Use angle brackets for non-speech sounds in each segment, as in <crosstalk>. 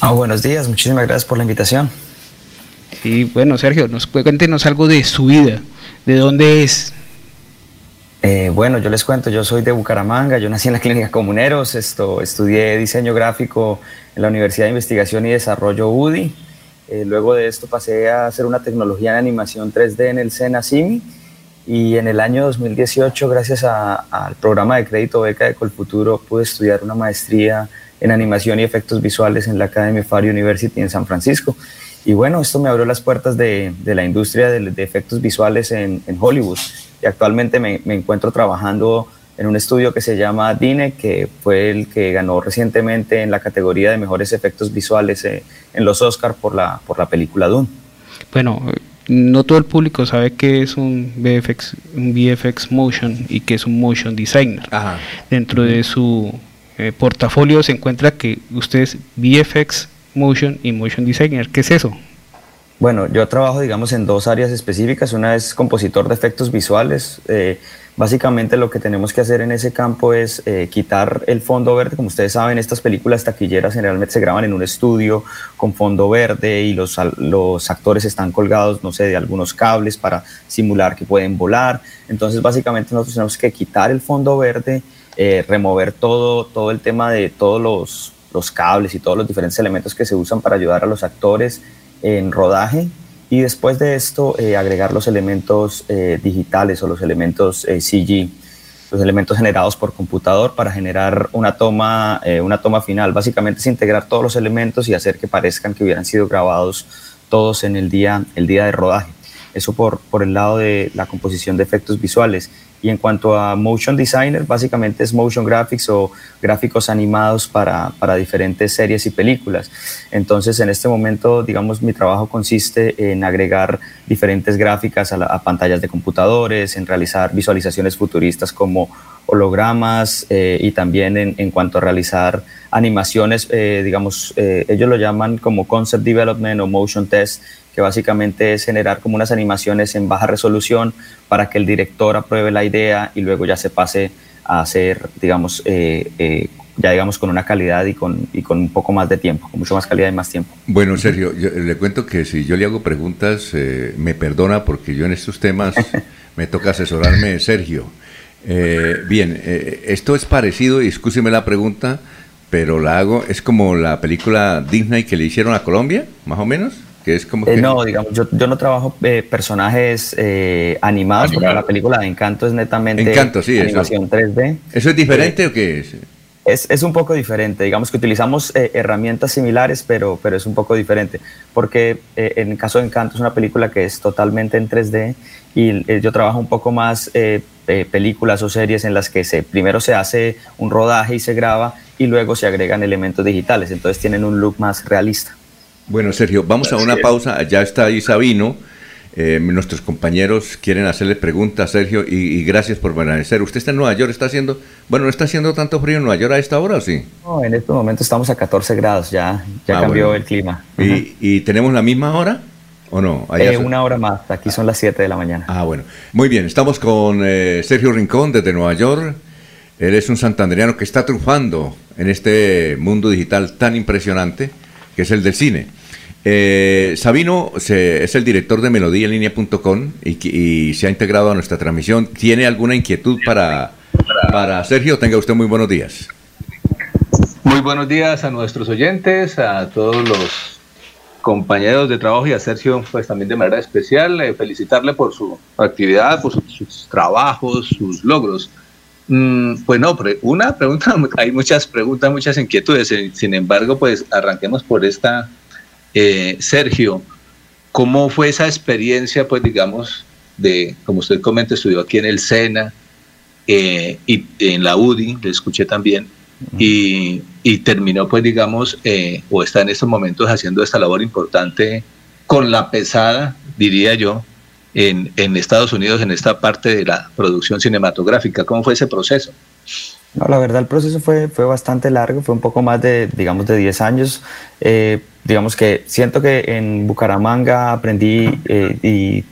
Ah, buenos días, muchísimas gracias por la invitación. Y bueno, Sergio, nos cuéntenos algo de su vida, de dónde es. Eh, bueno, yo les cuento, yo soy de Bucaramanga, yo nací en la clínica Comuneros, esto, estudié diseño gráfico en la Universidad de Investigación y Desarrollo UDI. Eh, luego de esto pasé a hacer una tecnología de animación 3D en el SENA CIMI y en el año 2018, gracias al programa de crédito beca de Colfuturo, pude estudiar una maestría en animación y efectos visuales en la Academy Fire University en San Francisco. Y bueno, esto me abrió las puertas de, la industria de, efectos visuales en, Hollywood. Y actualmente me, encuentro trabajando en un estudio que se llama DINE, que fue el que ganó recientemente en la categoría de mejores efectos visuales eh, en los Oscars por la, por la película Dune. Bueno, no todo el público sabe que es un VFX, un VFX Motion y que es un Motion Designer. Dentro de su eh, portafolio se encuentra que usted es VFX Motion y Motion Designer. ¿Qué es eso? Bueno, yo trabajo, digamos, en dos áreas específicas. Una es compositor de efectos visuales. Eh, básicamente lo que tenemos que hacer en ese campo es eh, quitar el fondo verde. Como ustedes saben, estas películas taquilleras generalmente se graban en un estudio con fondo verde y los, los actores están colgados, no sé, de algunos cables para simular que pueden volar. Entonces, básicamente nosotros tenemos que quitar el fondo verde eh, remover todo, todo el tema de todos los, los, cables y todos los diferentes elementos que se usan para ayudar a los actores en rodaje y después de esto eh, agregar los elementos eh, digitales o los elementos CG, los elementos generados por computador para generar una toma, una toma final. Básicamente es integrar todos los elementos y hacer que parezcan que hubieran sido grabados todos en el día, el día de rodaje. Eso por, por el lado de la composición de efectos visuales. Y en cuanto a motion designer, básicamente es motion graphics o gráficos animados para, para, diferentes series y películas. Entonces, en este momento, digamos, mi trabajo consiste en agregar diferentes gráficas a, pantallas de computadores, en realizar visualizaciones futuristas como hologramas eh, y también en, en, cuanto a realizar animaciones, eh, digamos, eh, ellos lo llaman como concept development o motion test, que básicamente es generar como unas animaciones en baja resolución para que el director apruebe la idea y luego ya se pase a hacer, digamos, eh, eh, ya digamos con una calidad y con, y con un poco más de tiempo, con mucho más calidad y más tiempo. Bueno, Sergio, le cuento que si yo le hago preguntas, eh, me perdona porque yo en estos temas <laughs> me toca asesorarme, Sergio. bien, esto es parecido, y escúcheme la pregunta, pero la hago, es como la película Disney que le hicieron a Colombia, más o menos. Eh, no, digamos, yo, yo no trabajo eh, personajes eh, animados, porque la película de Encanto es netamente Encanto, sí, animación 3D. ¿Eso es diferente o qué es? Es, es, un poco diferente, digamos que utilizamos herramientas similares, pero, pero es un poco diferente, porque en el caso de Encanto es una película que es totalmente en 3D y yo trabajo un poco más películas o series en las que se, primero se hace un rodaje y se graba y luego se agregan elementos digitales, entonces tienen un look más realista. Bueno, Sergio, vamos a una pausa. Ya está ahí Sabino. Eh, nuestros compañeros quieren hacerle preguntas, Sergio, y, gracias por permanecer. ¿Usted está en Nueva York? ¿Está haciendo, bueno, no está haciendo tanto frío en Nueva York a esta hora o sí? No, en este momento estamos a 14 grados, ya, ya ah, cambió el clima. ¿Y, tenemos la misma hora o no? Eh, una hora más, aquí son las 7 de la mañana. Ah, bueno. Muy bien, estamos con eh, Sergio Rincón desde Nueva York. Él es un santanderiano que está triunfando en este mundo digital tan impresionante que es el del cine. Eh, Sabino es el director de melodíaenlínea.com y, y se ha integrado a nuestra transmisión. ¿Tiene alguna inquietud para, para Sergio? Tenga usted muy buenos días. Muy buenos días a nuestros oyentes, a todos los compañeros de trabajo y a Sergio pues también de manera especial, eh, felicitarle por su actividad, por sus, trabajos, sus logros. Mm, pues no, una pregunta, <laughs> hay muchas preguntas, muchas inquietudes, sin embargo pues arranquemos por esta eh, Sergio, ¿cómo fue esa experiencia, pues digamos, de, como usted comenta, estudió aquí en el SENA eh, y en la UDI, le escuché también, y, terminó, pues digamos, eh, o está en estos momentos haciendo esta labor importante con la pesada, diría yo, en, en Estados Unidos, en esta parte de la producción cinematográfica. ¿Cómo fue ese proceso? No, la verdad el proceso fue, fue bastante largo, fue un poco más de, digamos, de 10 años. Eh, digamos que siento que en Bucaramanga aprendí eh, y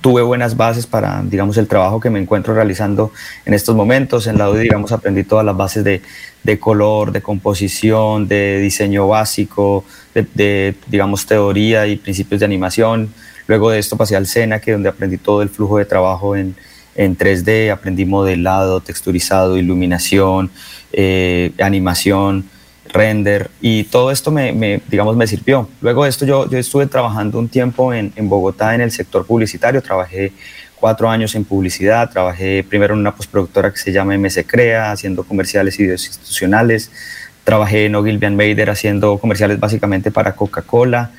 tuve buenas bases para, digamos, el trabajo que me encuentro realizando en estos momentos. En la UDI, digamos, aprendí todas las bases de, de color, de composición, de diseño básico, de, digamos, teoría y principios de animación. Luego de esto pasé al SENA, que donde aprendí todo el flujo de trabajo en, en 3D, aprendí modelado, texturizado, iluminación, eh, animación, render y todo esto me, digamos, me sirvió. Luego de esto yo, estuve trabajando un tiempo en, en, Bogotá en el sector publicitario, trabajé cuatro años en publicidad, trabajé primero en una postproductora que se llama MC Crea, haciendo comerciales y videos institucionales, trabajé en Ogilvy Mader haciendo comerciales básicamente para Coca-Cola,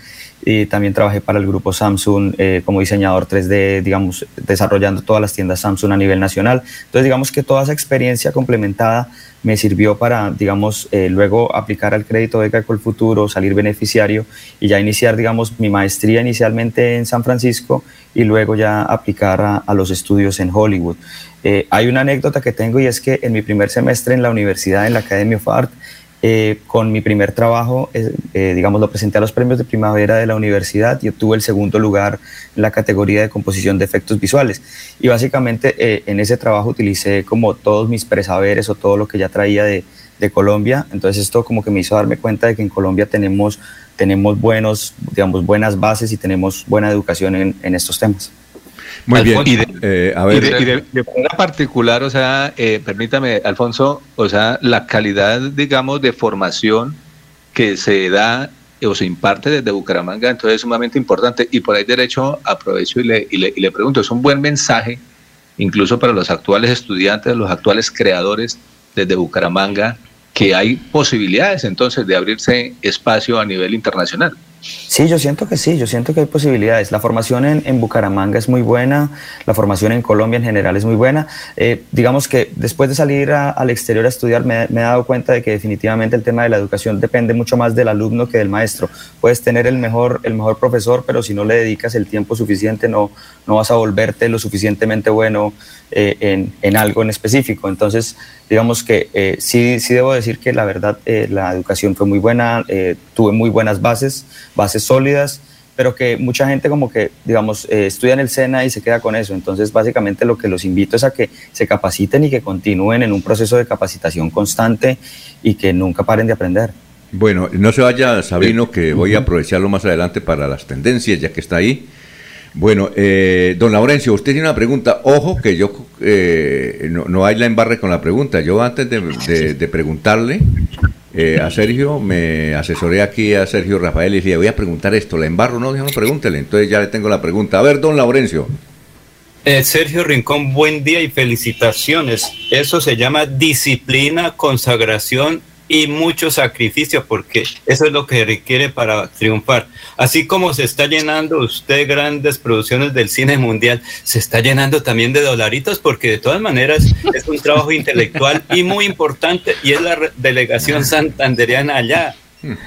y también trabajé para el grupo Samsung eh, como diseñador 3D, digamos, desarrollando todas las tiendas Samsung a nivel nacional. Entonces, digamos que toda esa experiencia complementada me sirvió para, digamos, eh, luego aplicar al crédito beca el Futuro, salir beneficiario y ya iniciar, digamos, mi maestría inicialmente en San Francisco y luego ya aplicar a, los estudios en Hollywood. Eh, hay una anécdota que tengo y es que en mi primer semestre en la universidad, en la Academy of Art, eh, con mi primer trabajo, eh, digamos, lo presenté a los premios de primavera de la universidad y obtuve el segundo lugar en la categoría de composición de efectos visuales. Y básicamente eh, en ese trabajo utilicé como todos mis presaberes o todo lo que ya traía de, de, Colombia. Entonces esto como que me hizo darme cuenta de que en Colombia tenemos, tenemos buenos, digamos, buenas bases y tenemos buena educación en, en estos temas. Muy bien. Y de, eh, a ver. Y de, manera particular, o sea, eh, permítame, Alfonso, o sea, la calidad, digamos, de formación que se da o se imparte desde Bucaramanga, entonces es sumamente importante. Y por ahí derecho aprovecho y le, y le, y le pregunto, es un buen mensaje, incluso para los actuales estudiantes, los actuales creadores desde Bucaramanga, que hay posibilidades entonces de abrirse espacio a nivel internacional. Sí, yo siento que sí, yo siento que hay posibilidades. La formación en, en Bucaramanga es muy buena, la formación en Colombia en general es muy buena. Eh, digamos que después de salir al exterior a estudiar me, he dado cuenta de que definitivamente el tema de la educación depende mucho más del alumno que del maestro. Puedes tener el mejor, el mejor profesor, pero si no le dedicas el tiempo suficiente no, no vas a volverte lo suficientemente bueno eh, en, en, algo en específico. Entonces, digamos que eh, sí, sí debo decir que la verdad eh, la educación fue muy buena, eh, tuve muy buenas bases, bases sólidas, pero que mucha gente como que, digamos, estudia en el SENA y se queda con eso. Entonces, básicamente lo que los invito es a que se capaciten y que continúen en un proceso de capacitación constante y que nunca paren de aprender. Bueno, no se vaya Sabino, que voy a aprovecharlo más adelante para las tendencias, ya que está ahí. Bueno, eh, don Laurencio, usted tiene una pregunta. Ojo que yo eh, no, hay la embarre con la pregunta. Yo antes de, preguntarle eh, a Sergio, me asesoré aquí a Sergio Rafael y le dije, voy a preguntar esto. ¿La embarro? No, no, pregúntele. Entonces ya le tengo la pregunta. A ver, don Laurencio. Sergio Rincón, buen día y felicitaciones. Eso se llama disciplina, consagración y mucho sacrificio, porque eso es lo que requiere para triunfar. Así como se está llenando usted grandes producciones del cine mundial, se está llenando también de dolaritos, porque de todas maneras es un trabajo intelectual y muy importante, y es la delegación santandereana allá.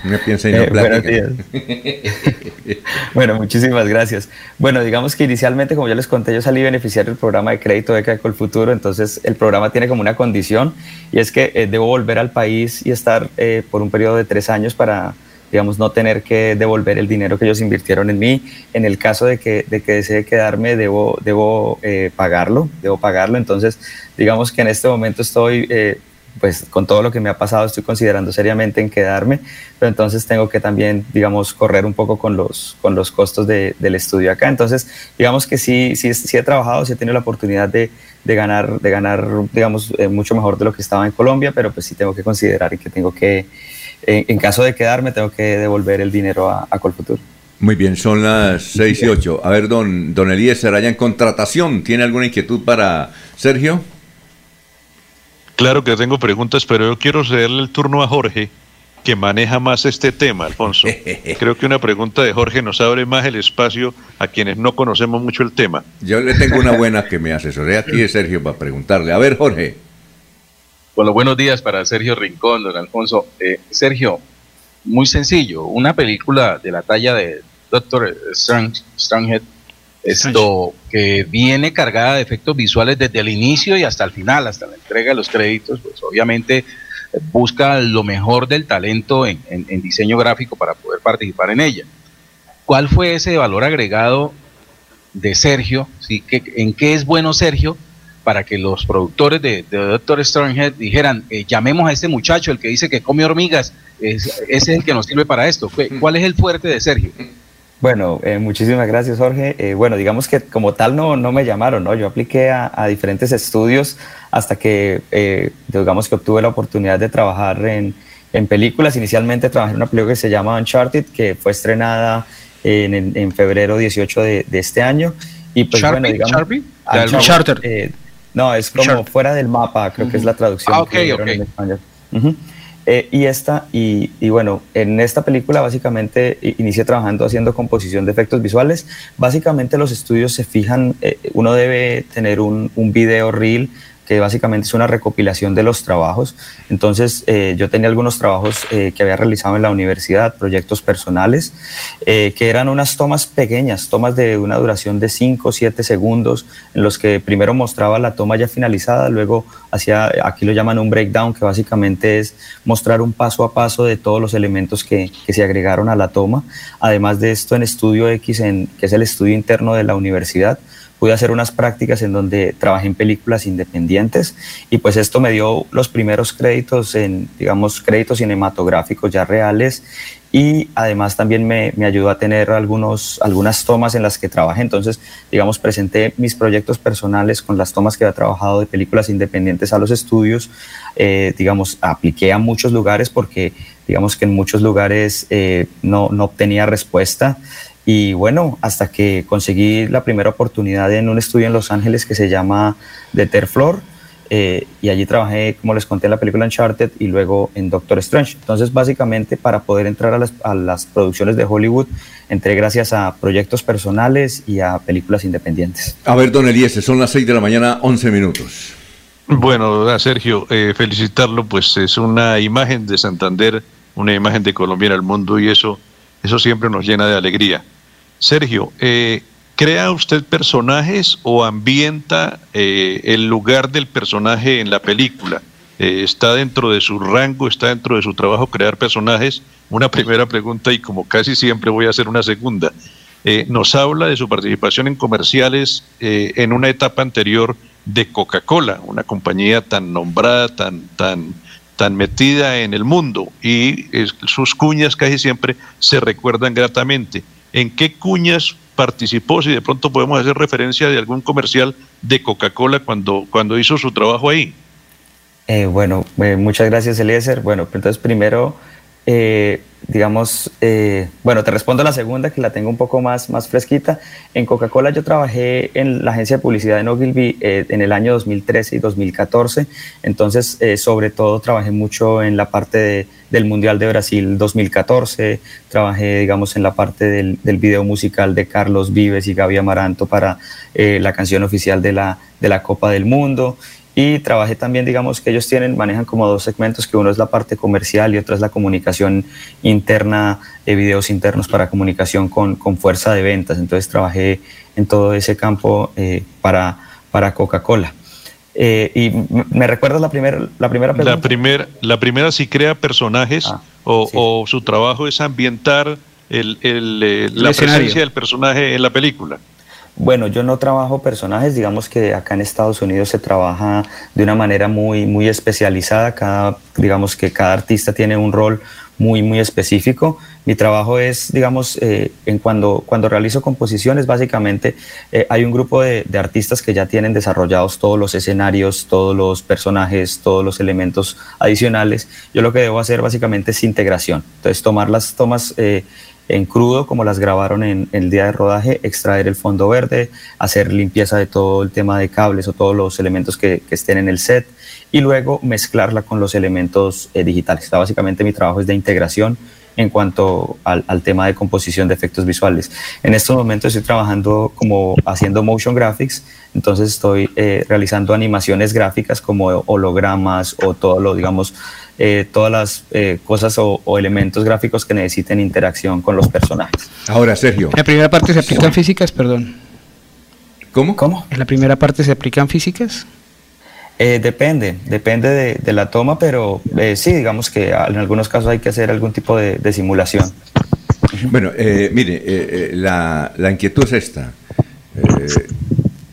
Me piensa y no eh, <laughs> bueno, muchísimas gracias. Bueno, digamos que inicialmente, como ya les conté, yo salí beneficiario del programa de crédito de el Futuro, entonces el programa tiene como una condición y es que eh, debo volver al país y estar eh, por un periodo de tres años para, digamos, no tener que devolver el dinero que ellos invirtieron en mí. En el caso de que, de que desee quedarme, debo, debo pagarlo, debo pagarlo. Entonces, digamos que en este momento estoy pues con todo lo que me ha pasado estoy considerando seriamente en quedarme, pero entonces tengo que también, digamos, correr un poco con los, con los costos de, del estudio acá. Entonces, digamos que sí, sí, he trabajado, sí he tenido la oportunidad de, de ganar, de ganar, digamos, eh, mucho mejor de lo que estaba en Colombia, pero pues sí tengo que considerar y que tengo que, en, caso de quedarme, tengo que devolver el dinero a, a Colfutur. Muy bien, son las 6 y 8. A ver, don, don Eliezer, allá en contratación, ¿tiene alguna inquietud para Sergio? Claro que tengo preguntas, pero yo quiero cederle el turno a Jorge, que maneja más este tema, Alfonso. <laughs> Creo que una pregunta de Jorge nos abre más el espacio a quienes no conocemos mucho el tema. Yo le tengo una buena que me asesoré aquí de Sergio para preguntarle. A ver, Jorge. Bueno, buenos días para Sergio Rincón, don Alfonso. Eh, Sergio, muy sencillo, una película de la talla de Doctor Stranghead esto que viene cargada de efectos visuales desde el inicio y hasta el final, hasta la entrega de los créditos, pues obviamente busca lo mejor del talento en, diseño gráfico para poder participar en ella. ¿Cuál fue ese valor agregado de Sergio, ¿sí? ¿En qué es bueno Sergio? Para que los productores de, Doctor Strangehead dijeran, eh, llamemos a este muchacho, el que dice que come hormigas, es, ese es el que nos sirve para esto. ¿Cuál es el fuerte de Sergio? Bueno, eh, muchísimas gracias Jorge. Eh, bueno, digamos que como tal no, no me llamaron, ¿no? Yo apliqué a, diferentes estudios hasta que, eh, digamos que obtuve la oportunidad de trabajar en, en, películas. Inicialmente trabajé en una película que se llama Uncharted, que fue estrenada en, en febrero 18 de, de, este año. Y pues bueno, digamos... Uncharted. no, es como fuera del mapa, creo que es la traducción. Ah, ok, ok. En español. Eh, y esta, y, bueno, en esta película básicamente inicié trabajando haciendo composición de efectos visuales. Básicamente los estudios se fijan, eh, uno debe tener un, un video reel que básicamente es una recopilación de los trabajos. Entonces, eh, yo tenía algunos trabajos eh, que había realizado en la universidad, proyectos personales, eh, que eran unas tomas pequeñas, tomas de una duración de 5 o 7 segundos, en los que primero mostraba la toma ya finalizada, luego hacía, aquí lo llaman un breakdown, que básicamente es mostrar un paso a paso de todos los elementos que, que se agregaron a la toma. Además de esto, en Estudio X, en, que es el estudio interno de la universidad, pude hacer unas prácticas en donde trabajé en películas independientes y pues esto me dio los primeros créditos en, digamos, créditos cinematográficos ya reales y además también me, me, ayudó a tener algunos, algunas tomas en las que trabajé. Entonces, digamos, presenté mis proyectos personales con las tomas que había trabajado de películas independientes a los estudios. Eh, digamos, apliqué a muchos lugares porque, digamos que en muchos lugares eh, no, no obtenía respuesta. Y bueno, hasta que conseguí la primera oportunidad en un estudio en Los Ángeles que se llama The Terflor, eh, y allí trabajé, como les conté, en la película Uncharted y luego en Doctor Strange. Entonces, básicamente, para poder entrar a las, a las producciones de Hollywood, entré gracias a proyectos personales y a películas independientes. A ver, don Eliezer, son las 6 de la mañana, 11 minutos. Bueno, Sergio, eh, felicitarlo, pues es una imagen de Santander, una imagen de Colombia en el mundo y eso, eso siempre nos llena de alegría. Sergio, eh, ¿crea usted personajes o ambienta eh, el lugar del personaje en la película? Eh, ¿Está dentro de su rango, está dentro de su trabajo crear personajes? Una primera pregunta y como casi siempre voy a hacer una segunda. nos habla de su participación en comerciales en una etapa anterior de Coca-Cola, una compañía tan nombrada, tan, tan, tan metida en el mundo y sus cuñas casi siempre se recuerdan gratamente en qué cuñas participó, si de pronto podemos hacer referencia de algún comercial de Coca-Cola cuando, cuando hizo su trabajo ahí. Eh, bueno, eh, muchas gracias Eliezer. Bueno, pues entonces primero eh, digamos, eh, bueno, te respondo la segunda, que la tengo un poco más, más fresquita. En Coca-Cola yo trabajé en la agencia de publicidad en Ogilvy eh, en el año 2013 y 2014, entonces sobre todo trabajé mucho en la parte del Mundial de Brasil 2014, trabajé, digamos, en la parte del, del video musical de Carlos Vives y Gaby Amaranto para la canción oficial de la, de la Copa del Mundo. Y trabajé también, digamos, que ellos tienen, manejan como dos segmentos, que uno es la parte comercial y otra es la comunicación interna, de videos internos para comunicación con, con fuerza de ventas. Entonces trabajé en todo ese campo eh, para, para Coca-Cola. Eh, y me recuerdas la primera la primera pregunta. La primera la primera si crea personajes ah, o, o, su trabajo es ambientar el, el, eh, la presencia del personaje en la película. Bueno, yo no trabajo personajes, digamos que acá en Estados Unidos se trabaja de una manera muy, muy especializada, cada, digamos que cada artista tiene un rol muy, muy específico. Mi trabajo es, digamos, eh, en cuando, cuando realizo composiciones, básicamente eh, hay un grupo de, artistas que ya tienen desarrollados todos los escenarios, todos los personajes, todos los elementos adicionales. Yo lo que debo hacer básicamente es integración. Entonces, tomar las tomas eh, en crudo, como las grabaron en, el día de rodaje, extraer el fondo verde, hacer limpieza de todo el tema de cables o todos los elementos que, estén en el set y luego mezclarla con los elementos eh, digitales. básicamente mi trabajo es de integración en cuanto al, tema de composición de efectos visuales. En estos momentos estoy trabajando como haciendo motion graphics, entonces estoy eh, realizando animaciones gráficas como hologramas o todo lo, digamos, eh, todas las eh, cosas o, elementos gráficos que necesiten interacción con los personajes. Ahora, Sergio. En la primera parte se aplican físicas, perdón. ¿Cómo? ¿Cómo? En la primera parte se aplican físicas. Eh, depende, depende de, la toma, pero sí, digamos que en algunos casos hay que hacer algún tipo de, simulación. Bueno, mire, la, la, inquietud es esta.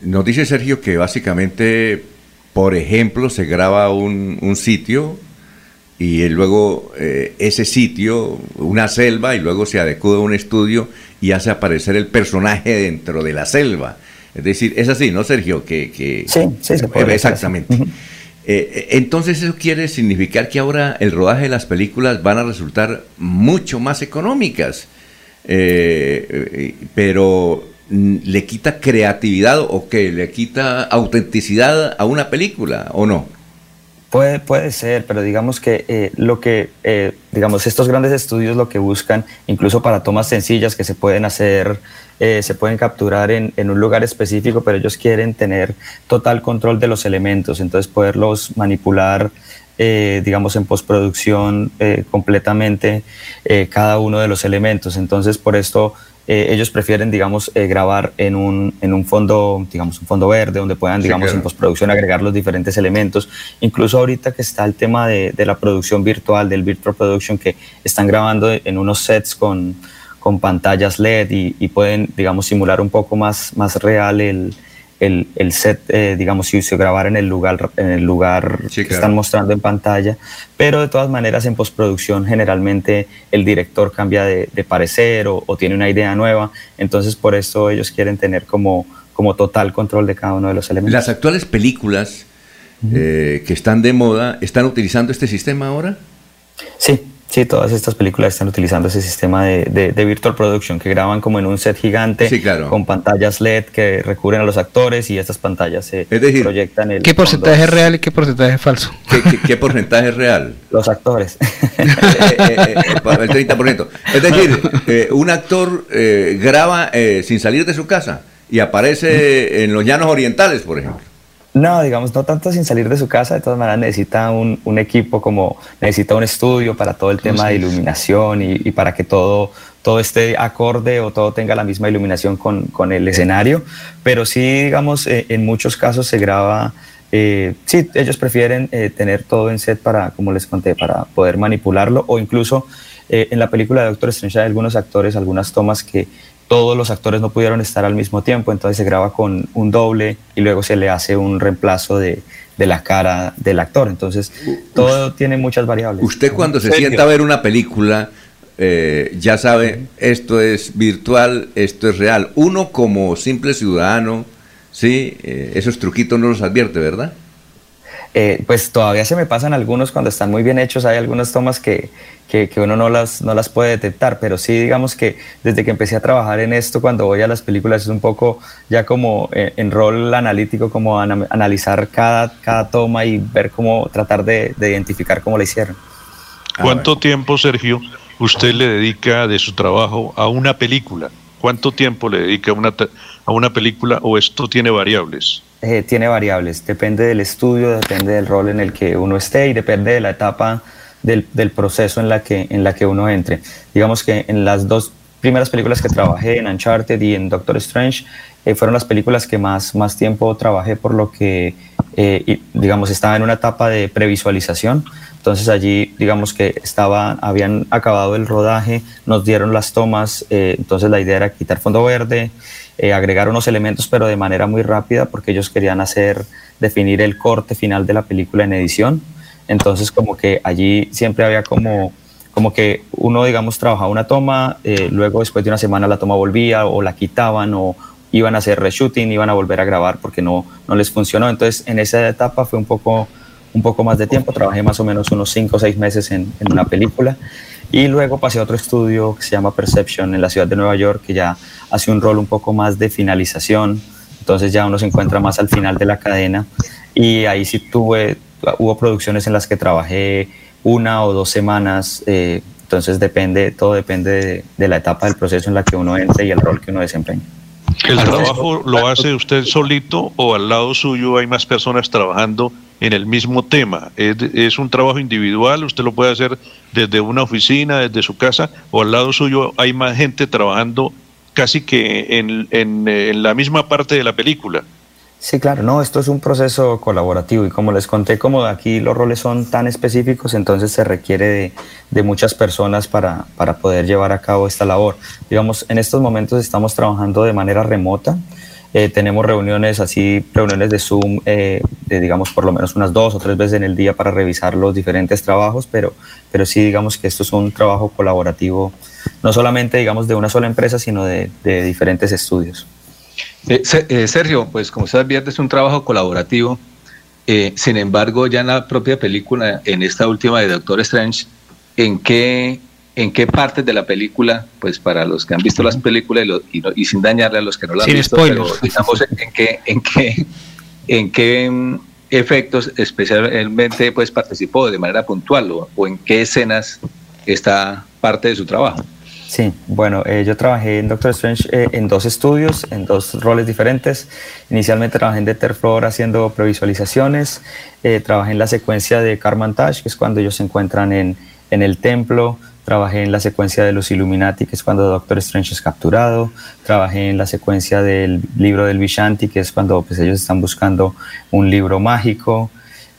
nos dice Sergio que básicamente, por ejemplo, se graba un, un sitio y luego eh, ese sitio, una selva, y luego se adecua un estudio y hace aparecer el personaje dentro de la selva. Es decir, es así, ¿no, Sergio? Que, que sí, sí, se puede Exactamente. Eh, entonces eso quiere significar que ahora el rodaje de las películas van a resultar mucho más económicas, eh, pero le quita creatividad o que le quita autenticidad a una película, ¿o no? Puede, puede ser, pero digamos que eh, lo que, eh, digamos, estos grandes estudios lo que buscan, incluso para tomas sencillas que se pueden hacer, eh, se pueden capturar en, en, un lugar específico, pero ellos quieren tener total control de los elementos, entonces poderlos manipular, digamos, en postproducción completamente cada uno de los elementos. Entonces, por esto eh, ellos prefieren, digamos, eh, grabar en un, en un fondo, digamos, un fondo verde, donde puedan, digamos, en postproducción agregar los diferentes elementos. Incluso ahorita que está el tema de, de, la producción virtual, del virtual production, que están grabando en unos sets con, con pantallas LED y, y, pueden, digamos, simular un poco más, más real el, el, el set, eh, digamos, si se grabara en el lugar, en el lugar que están mostrando en pantalla, pero de todas maneras en postproducción generalmente el director cambia de, parecer o, tiene una idea nueva, entonces por eso ellos quieren tener como, como total control de cada uno de los elementos. ¿Las actuales películas eh, que están de moda están utilizando este sistema ahora? Sí, Sí, todas estas películas están utilizando ese sistema de, de, virtual production que graban como en un set gigante con pantallas LED que recurren a los actores y estas pantallas se proyectan. El ¿Qué porcentaje es real y qué porcentaje es falso? ¿Qué, porcentaje es real? <laughs> Los actores. <laughs> Eh, eh, eh, el 30%. Es decir, un actor graba sin salir de su casa y aparece en los llanos orientales, por ejemplo. No, digamos, no tanto sin salir de su casa, de todas maneras necesita un, un equipo como, necesita un estudio para todo el tema de iluminación y, y, para que todo, todo esté acorde o todo tenga la misma iluminación con, con el escenario, pero sí, digamos, eh, en muchos casos se graba, eh, sí, ellos prefieren eh, tener todo en set para, como les conté, para poder manipularlo o incluso en la película de Doctor Strange hay algunos actores, algunas tomas que todos los actores no pudieron estar al mismo tiempo, entonces se graba con un doble y luego se le hace un reemplazo de, de la cara del actor. Entonces, todo tiene muchas variables. Usted cuando se sienta a ver una película, eh, ya sabe, esto es virtual, esto es real. Uno como simple ciudadano, sí, eh, esos truquitos no los advierte, ¿verdad? Eh, pues todavía se me pasan algunos cuando están muy bien hechos, hay algunas tomas que, que, uno no las, no las puede detectar, pero sí digamos que desde que empecé a trabajar en esto, cuando voy a las películas es un poco ya como eh, en rol analítico, como analizar cada, cada toma y ver cómo tratar de, identificar cómo la hicieron. ¿Cuánto tiempo, Sergio, usted le dedica de su trabajo a una película? ¿Cuánto tiempo le dedica a una, a una película o esto tiene variables? Eh, tiene variables, depende del estudio, depende del rol en el que uno esté y depende de la etapa del, del, proceso en la, que, en la que uno entre. Digamos que en las dos primeras películas que trabajé, en Uncharted y en Doctor Strange, eh, fueron las películas que más, más tiempo trabajé por lo que, eh, digamos, estaba en una etapa de previsualización. Entonces allí, digamos que estaba, habían acabado el rodaje, nos dieron las tomas, entonces la idea era quitar fondo verde, eh, agregar unos elementos, pero de manera muy rápida, porque ellos querían hacer, definir el corte final de la película en edición. Entonces, como que allí siempre había como, como que uno, digamos, trabajaba una toma, eh, luego después de una semana la toma volvía o la quitaban o iban a hacer reshooting, iban a volver a grabar porque no, no les funcionó. Entonces, en esa etapa fue un poco, un poco más de tiempo, trabajé más o menos unos 5 o 6 meses en, en una película. Y luego pasé a otro estudio que se llama Perception en la ciudad de Nueva York, que ya hace un rol un poco más de finalización. Entonces ya uno se encuentra más al final de la cadena. Y ahí sí tuve, hubo producciones en las que trabajé una o dos semanas. Eh, entonces depende, todo depende de, de la etapa del proceso en la que uno entre y el rol que uno desempeña. ¿El trabajo lo hace usted solito o al lado suyo hay más personas trabajando en el mismo tema? ¿Es, un trabajo individual? ¿Usted lo puede hacer desde una oficina, desde su casa? ¿O al lado suyo hay más gente trabajando casi que en, en la misma parte de la película? Sí, claro, no, esto es un proceso colaborativo y como les conté, como aquí los roles son tan específicos, entonces se requiere de, de muchas personas para, para, poder llevar a cabo esta labor. Digamos, en estos momentos estamos trabajando de manera remota, Eh, tenemos reuniones así, reuniones de Zoom, de, digamos, por lo menos unas dos o tres veces en el día para revisar los diferentes trabajos, pero, pero sí, digamos que esto es un trabajo colaborativo, no solamente, digamos, de una sola empresa, sino de, diferentes estudios. Sergio, pues como usted advierte, es un trabajo colaborativo. sin embargo, ya en la propia película, en esta última de Doctor Strange, ¿en qué en qué partes de la película, pues para los que han visto las películas y, sin dañarle a los que no las han visto, pero digamos <laughs> en qué, en qué, en qué mm, efectos especialmente pues participó de manera puntual o, en qué escenas está parte de su trabajo. Sí, bueno, eh, yo trabajé en Doctor Strange eh, en dos estudios, en dos roles diferentes. Inicialmente trabajé en Detterflor haciendo previsualizaciones, eh, trabajé en la secuencia de Carmantage, que es cuando ellos se encuentran en, en el templo, Trabajé en la secuencia de los Illuminati, que es cuando Doctor Strange es capturado. Trabajé en la secuencia del libro del Vishanti, que es cuando pues, ellos están buscando un libro mágico.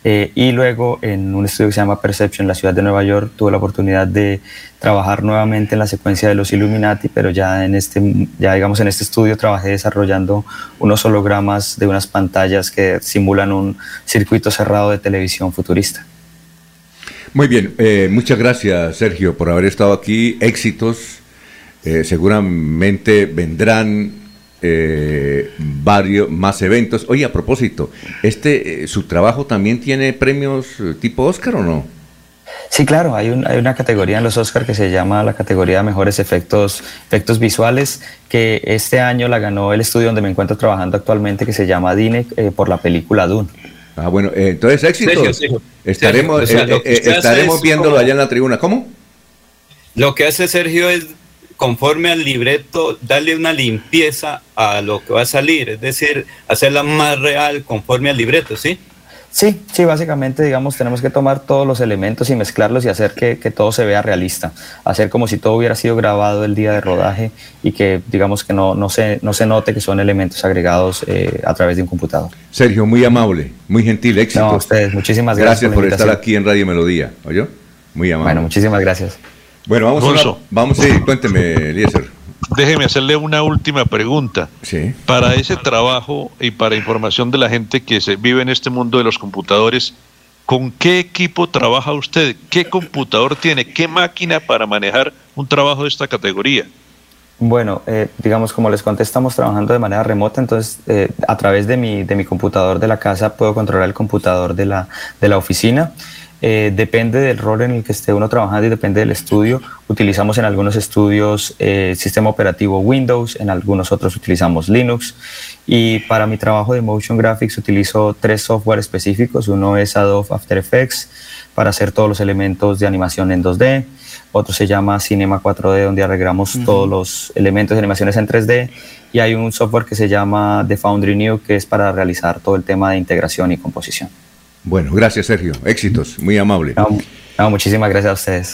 Eh, y luego en un estudio que se llama Perception en la ciudad de Nueva York tuve la oportunidad de trabajar nuevamente en la secuencia de los Illuminati, pero ya en este, ya digamos en este estudio trabajé desarrollando unos hologramas de unas pantallas que simulan un circuito cerrado de televisión futurista. Muy bien, eh, muchas gracias Sergio por haber estado aquí. Éxitos. Eh, seguramente vendrán eh, varios más eventos. Oye, a propósito, este su trabajo también tiene premios tipo Oscar o no? Sí, claro, hay, hay una categoría en los Oscar que se llama la categoría de mejores efectos, efectos visuales, que este año la ganó el estudio donde me encuentro trabajando actualmente, que se llama DINE, por la película Dune. Ah, bueno, entonces éxito. Estaremos, eh, eh, estaremos viéndolo allá en la tribuna. ¿Cómo? Lo que hace Sergio es, conforme al libreto, darle una limpieza a lo que va a salir, es decir, hacerla más real conforme al libreto, ¿sí? Sí, sí, básicamente, digamos, tenemos que tomar todos los elementos y mezclarlos y hacer que, todo se vea realista. Hacer como si todo hubiera sido grabado el día de rodaje y que, digamos, que no, no, se, no se note que son elementos agregados eh, a través de un computador. Sergio, muy amable, muy gentil, éxito. No, a ustedes, muchísimas gracias. Gracias por, estar aquí en Radio Melodía, ¿oyó? Muy amable. Bueno, muchísimas gracias. Bueno, vamos a vamos, sí, cuénteme, Eliezer. Déjeme hacerle una última pregunta. Sí. Para ese trabajo y para información de la gente que se vive en este mundo de los computadores, ¿con qué equipo trabaja usted? ¿Qué computador tiene? ¿Qué máquina para manejar un trabajo de esta categoría? Bueno, eh, digamos, como les conté, estamos trabajando de manera remota, entonces eh, a través de mi, de mi computador de la casa puedo controlar el computador de la, de la oficina. Eh, depende del rol en el que esté uno trabajando y depende del estudio. Utilizamos en algunos estudios eh, sistema operativo Windows, en algunos otros utilizamos Linux. Y para mi trabajo de Motion Graphics utilizo tres software específicos. Uno es Adobe After Effects para hacer todos los elementos de animación en 2D. Otro se llama Cinema 4D, donde arreglamos todos los elementos de animaciones en 3D. Y hay un software que se llama The Foundry New, que es para realizar todo el tema de integración y composición. Bueno, gracias Sergio. Éxitos, muy amable. muchísimas gracias a ustedes.